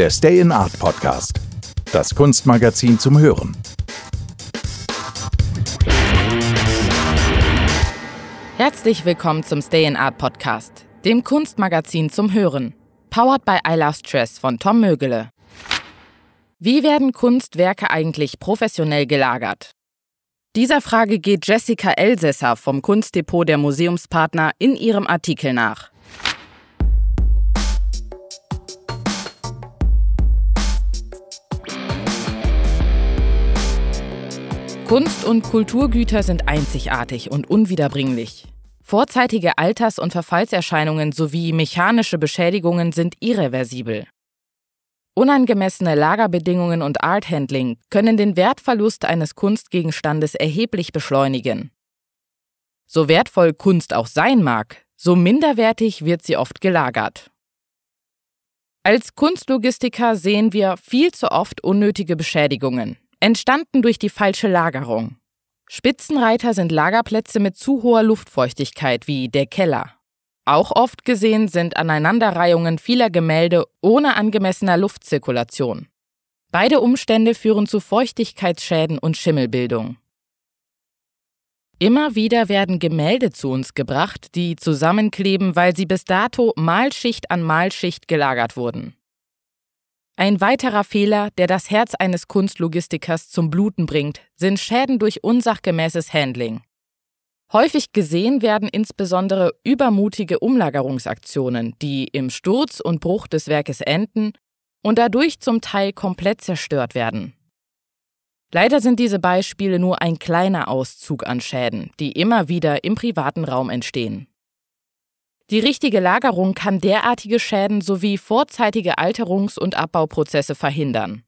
der Stay in Art Podcast. Das Kunstmagazin zum Hören. Herzlich willkommen zum Stay in Art Podcast, dem Kunstmagazin zum Hören. Powered by I Love Stress von Tom Mögele. Wie werden Kunstwerke eigentlich professionell gelagert? Dieser Frage geht Jessica Elsässer vom Kunstdepot der Museumspartner in ihrem Artikel nach. Kunst- und Kulturgüter sind einzigartig und unwiederbringlich. Vorzeitige Alters- und Verfallserscheinungen sowie mechanische Beschädigungen sind irreversibel. Unangemessene Lagerbedingungen und Arthandling können den Wertverlust eines Kunstgegenstandes erheblich beschleunigen. So wertvoll Kunst auch sein mag, so minderwertig wird sie oft gelagert. Als Kunstlogistiker sehen wir viel zu oft unnötige Beschädigungen, entstanden durch die falsche Lagerung. Spitzenreiter sind Lagerplätze mit zu hoher Luftfeuchtigkeit wie der Keller. Auch oft gesehen sind Aneinanderreihungen vieler Gemälde ohne angemessener Luftzirkulation. Beide Umstände führen zu Feuchtigkeitsschäden und Schimmelbildung. Immer wieder werden Gemälde zu uns gebracht, die zusammenkleben, weil sie bis dato Malschicht an Malschicht gelagert wurden. Ein weiterer Fehler, der das Herz eines Kunstlogistikers zum Bluten bringt, sind Schäden durch unsachgemäßes Handling. Häufig gesehen werden insbesondere übermutige Umlagerungsaktionen, die im Sturz und Bruch des Werkes enden und dadurch zum Teil komplett zerstört werden. Leider sind diese Beispiele nur ein kleiner Auszug an Schäden, die immer wieder im privaten Raum entstehen. Die richtige Lagerung kann derartige Schäden sowie vorzeitige Alterungs- und Abbauprozesse verhindern.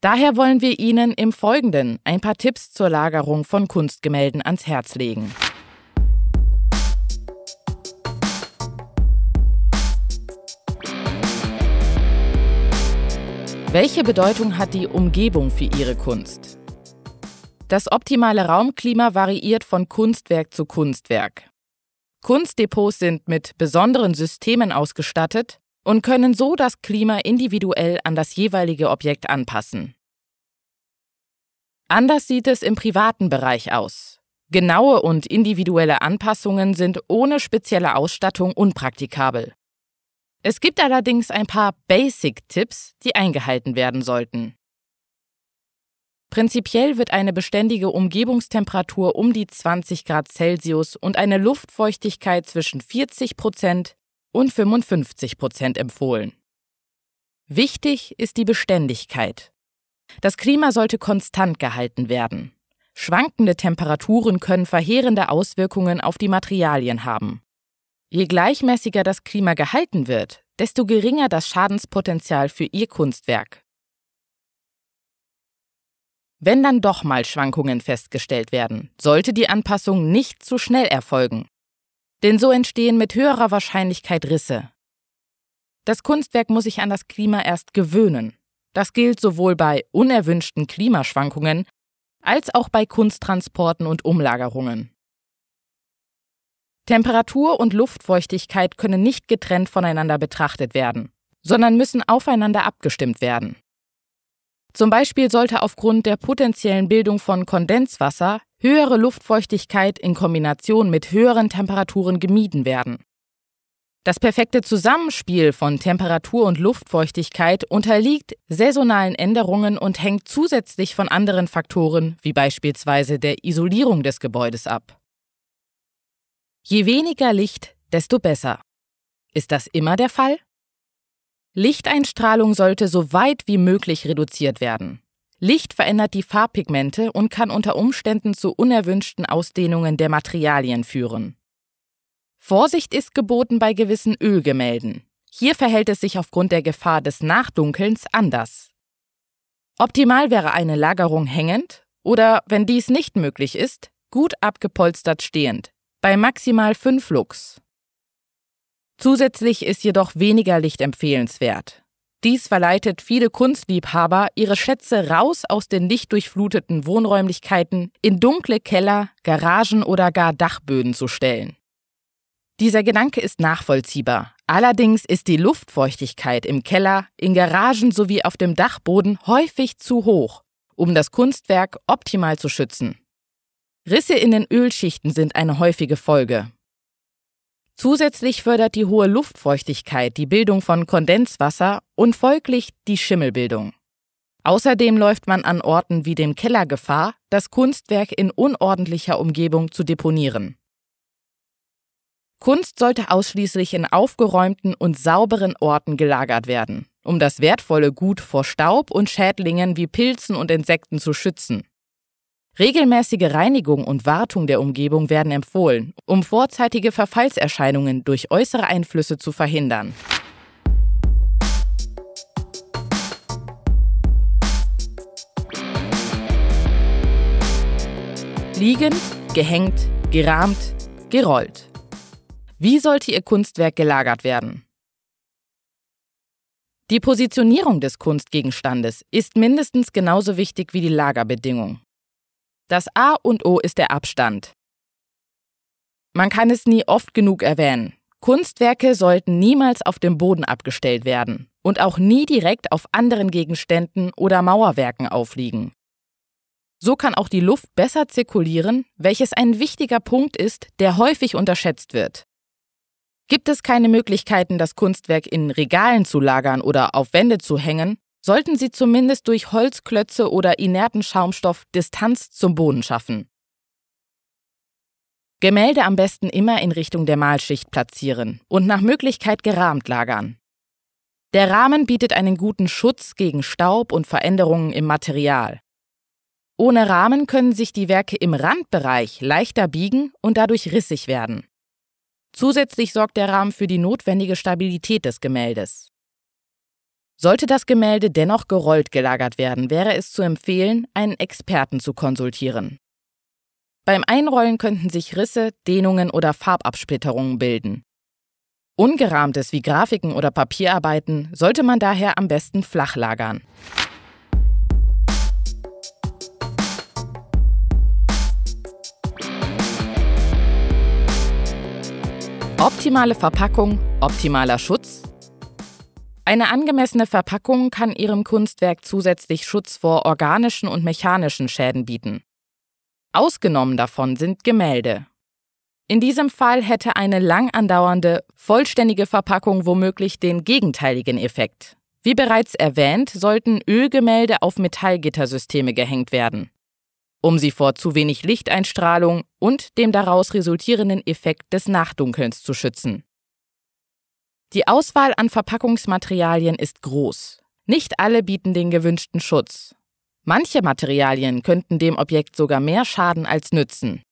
Daher wollen wir Ihnen im Folgenden ein paar Tipps zur Lagerung von Kunstgemälden ans Herz legen. Welche Bedeutung hat die Umgebung für Ihre Kunst? Das optimale Raumklima variiert von Kunstwerk zu Kunstwerk. Kunstdepots sind mit besonderen Systemen ausgestattet und können so das Klima individuell an das jeweilige Objekt anpassen. Anders sieht es im privaten Bereich aus. Genaue und individuelle Anpassungen sind ohne spezielle Ausstattung unpraktikabel. Es gibt allerdings ein paar Basic-Tipps, die eingehalten werden sollten. Prinzipiell wird eine beständige Umgebungstemperatur um die 20 Grad Celsius und eine Luftfeuchtigkeit zwischen 40 Prozent und 55 Prozent empfohlen. Wichtig ist die Beständigkeit. Das Klima sollte konstant gehalten werden. Schwankende Temperaturen können verheerende Auswirkungen auf die Materialien haben. Je gleichmäßiger das Klima gehalten wird, desto geringer das Schadenspotenzial für Ihr Kunstwerk. Wenn dann doch mal Schwankungen festgestellt werden, sollte die Anpassung nicht zu schnell erfolgen. Denn so entstehen mit höherer Wahrscheinlichkeit Risse. Das Kunstwerk muss sich an das Klima erst gewöhnen. Das gilt sowohl bei unerwünschten Klimaschwankungen als auch bei Kunsttransporten und Umlagerungen. Temperatur und Luftfeuchtigkeit können nicht getrennt voneinander betrachtet werden, sondern müssen aufeinander abgestimmt werden. Zum Beispiel sollte aufgrund der potenziellen Bildung von Kondenswasser höhere Luftfeuchtigkeit in Kombination mit höheren Temperaturen gemieden werden. Das perfekte Zusammenspiel von Temperatur und Luftfeuchtigkeit unterliegt saisonalen Änderungen und hängt zusätzlich von anderen Faktoren, wie beispielsweise der Isolierung des Gebäudes ab. Je weniger Licht, desto besser. Ist das immer der Fall? Lichteinstrahlung sollte so weit wie möglich reduziert werden. Licht verändert die Farbpigmente und kann unter Umständen zu unerwünschten Ausdehnungen der Materialien führen. Vorsicht ist geboten bei gewissen Ölgemälden. Hier verhält es sich aufgrund der Gefahr des Nachdunkelns anders. Optimal wäre eine Lagerung hängend oder, wenn dies nicht möglich ist, gut abgepolstert stehend, bei maximal 5 Lux. Zusätzlich ist jedoch weniger Licht empfehlenswert. Dies verleitet viele Kunstliebhaber, ihre Schätze raus aus den lichtdurchfluteten Wohnräumlichkeiten in dunkle Keller, Garagen oder gar Dachböden zu stellen. Dieser Gedanke ist nachvollziehbar, Allerdings ist die Luftfeuchtigkeit im Keller, in Garagen sowie auf dem Dachboden häufig zu hoch, um das Kunstwerk optimal zu schützen. Risse in den Ölschichten sind eine häufige Folge. Zusätzlich fördert die hohe Luftfeuchtigkeit die Bildung von Kondenswasser und folglich die Schimmelbildung. Außerdem läuft man an Orten wie dem Keller Gefahr, das Kunstwerk in unordentlicher Umgebung zu deponieren. Kunst sollte ausschließlich in aufgeräumten und sauberen Orten gelagert werden, um das wertvolle Gut vor Staub und Schädlingen wie Pilzen und Insekten zu schützen. Regelmäßige Reinigung und Wartung der Umgebung werden empfohlen, um vorzeitige Verfallserscheinungen durch äußere Einflüsse zu verhindern. Liegend, gehängt, gerahmt, gerollt. Wie sollte Ihr Kunstwerk gelagert werden? Die Positionierung des Kunstgegenstandes ist mindestens genauso wichtig wie die Lagerbedingung. Das A und O ist der Abstand. Man kann es nie oft genug erwähnen. Kunstwerke sollten niemals auf dem Boden abgestellt werden und auch nie direkt auf anderen Gegenständen oder Mauerwerken aufliegen. So kann auch die Luft besser zirkulieren, welches ein wichtiger Punkt ist, der häufig unterschätzt wird. Gibt es keine Möglichkeiten, das Kunstwerk in Regalen zu lagern oder auf Wände zu hängen, sollten Sie zumindest durch Holzklötze oder inerten Schaumstoff Distanz zum Boden schaffen. Gemälde am besten immer in Richtung der Malschicht platzieren und nach Möglichkeit gerahmt lagern. Der Rahmen bietet einen guten Schutz gegen Staub und Veränderungen im Material. Ohne Rahmen können sich die Werke im Randbereich leichter biegen und dadurch rissig werden. Zusätzlich sorgt der Rahmen für die notwendige Stabilität des Gemäldes. Sollte das Gemälde dennoch gerollt gelagert werden, wäre es zu empfehlen, einen Experten zu konsultieren. Beim Einrollen könnten sich Risse, Dehnungen oder Farbabsplitterungen bilden. Ungerahmtes wie Grafiken oder Papierarbeiten sollte man daher am besten flach lagern. Optimale Verpackung, optimaler Schutz. Eine angemessene Verpackung kann Ihrem Kunstwerk zusätzlich Schutz vor organischen und mechanischen Schäden bieten. Ausgenommen davon sind Gemälde. In diesem Fall hätte eine lang andauernde, vollständige Verpackung womöglich den gegenteiligen Effekt. Wie bereits erwähnt, sollten Ölgemälde auf Metallgittersysteme gehängt werden um sie vor zu wenig Lichteinstrahlung und dem daraus resultierenden Effekt des Nachdunkelns zu schützen. Die Auswahl an Verpackungsmaterialien ist groß. Nicht alle bieten den gewünschten Schutz. Manche Materialien könnten dem Objekt sogar mehr schaden als nützen.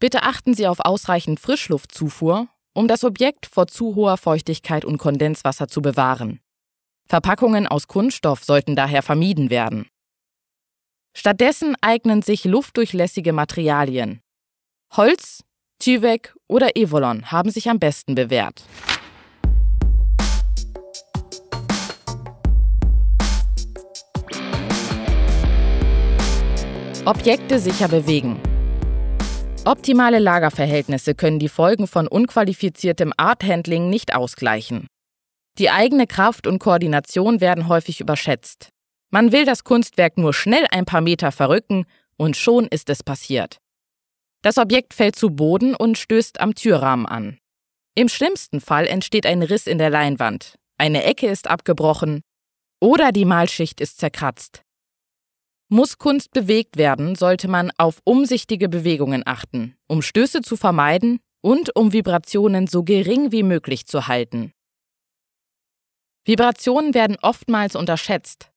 Bitte achten Sie auf ausreichend Frischluftzufuhr, um das Objekt vor zu hoher Feuchtigkeit und Kondenswasser zu bewahren. Verpackungen aus Kunststoff sollten daher vermieden werden. Stattdessen eignen sich luftdurchlässige Materialien. Holz, Tyvek oder Evolon haben sich am besten bewährt. Objekte sicher bewegen. Optimale Lagerverhältnisse können die Folgen von unqualifiziertem Arthandling nicht ausgleichen. Die eigene Kraft und Koordination werden häufig überschätzt. Man will das Kunstwerk nur schnell ein paar Meter verrücken und schon ist es passiert. Das Objekt fällt zu Boden und stößt am Türrahmen an. Im schlimmsten Fall entsteht ein Riss in der Leinwand, eine Ecke ist abgebrochen oder die Malschicht ist zerkratzt. Muss Kunst bewegt werden, sollte man auf umsichtige Bewegungen achten, um Stöße zu vermeiden und um Vibrationen so gering wie möglich zu halten. Vibrationen werden oftmals unterschätzt,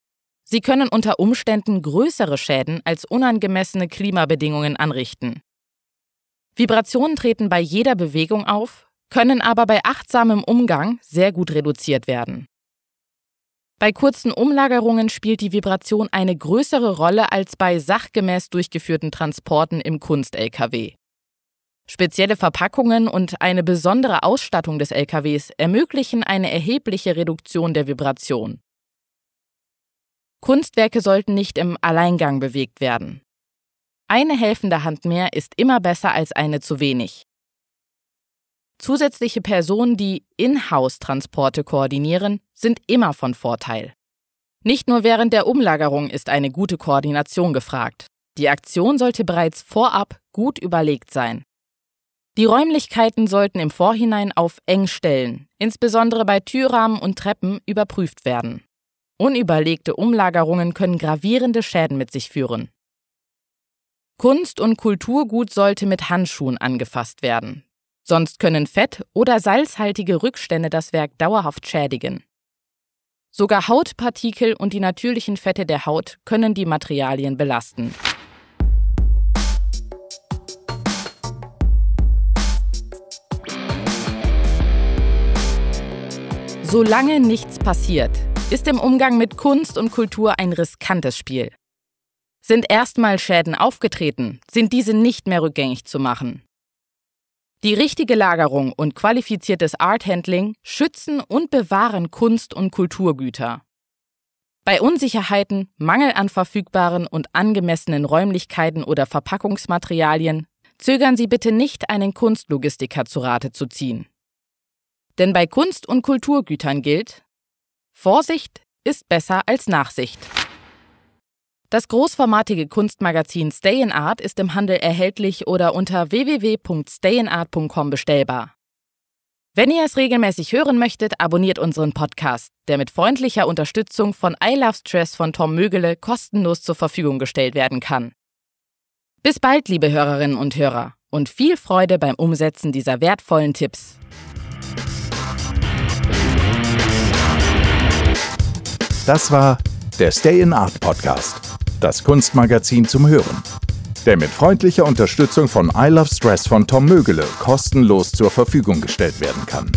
Sie können unter Umständen größere Schäden als unangemessene Klimabedingungen anrichten. Vibrationen treten bei jeder Bewegung auf, können aber bei achtsamem Umgang sehr gut reduziert werden. Bei kurzen Umlagerungen spielt die Vibration eine größere Rolle als bei sachgemäß durchgeführten Transporten im Kunst-LKW. Spezielle Verpackungen und eine besondere Ausstattung des LKWs ermöglichen eine erhebliche Reduktion der Vibration. Kunstwerke sollten nicht im Alleingang bewegt werden. Eine helfende Hand mehr ist immer besser als eine zu wenig. Zusätzliche Personen, die In-house-Transporte koordinieren, sind immer von Vorteil. Nicht nur während der Umlagerung ist eine gute Koordination gefragt. Die Aktion sollte bereits vorab gut überlegt sein. Die Räumlichkeiten sollten im Vorhinein auf Engstellen, insbesondere bei Türrahmen und Treppen, überprüft werden. Unüberlegte Umlagerungen können gravierende Schäden mit sich führen. Kunst und Kulturgut sollte mit Handschuhen angefasst werden. Sonst können fett- oder salzhaltige Rückstände das Werk dauerhaft schädigen. Sogar Hautpartikel und die natürlichen Fette der Haut können die Materialien belasten. Solange nichts passiert, ist im Umgang mit Kunst und Kultur ein riskantes Spiel. Sind erstmal Schäden aufgetreten, sind diese nicht mehr rückgängig zu machen. Die richtige Lagerung und qualifiziertes Art-Handling schützen und bewahren Kunst- und Kulturgüter. Bei Unsicherheiten, Mangel an verfügbaren und angemessenen Räumlichkeiten oder Verpackungsmaterialien zögern Sie bitte nicht, einen Kunstlogistiker zu Rate zu ziehen. Denn bei Kunst- und Kulturgütern gilt, Vorsicht ist besser als Nachsicht. Das großformatige Kunstmagazin Stay in Art ist im Handel erhältlich oder unter www.stayinart.com bestellbar. Wenn ihr es regelmäßig hören möchtet, abonniert unseren Podcast, der mit freundlicher Unterstützung von I Love Stress von Tom Mögele kostenlos zur Verfügung gestellt werden kann. Bis bald, liebe Hörerinnen und Hörer, und viel Freude beim Umsetzen dieser wertvollen Tipps. Das war der Stay in Art Podcast, das Kunstmagazin zum Hören, der mit freundlicher Unterstützung von I Love Stress von Tom Mögele kostenlos zur Verfügung gestellt werden kann.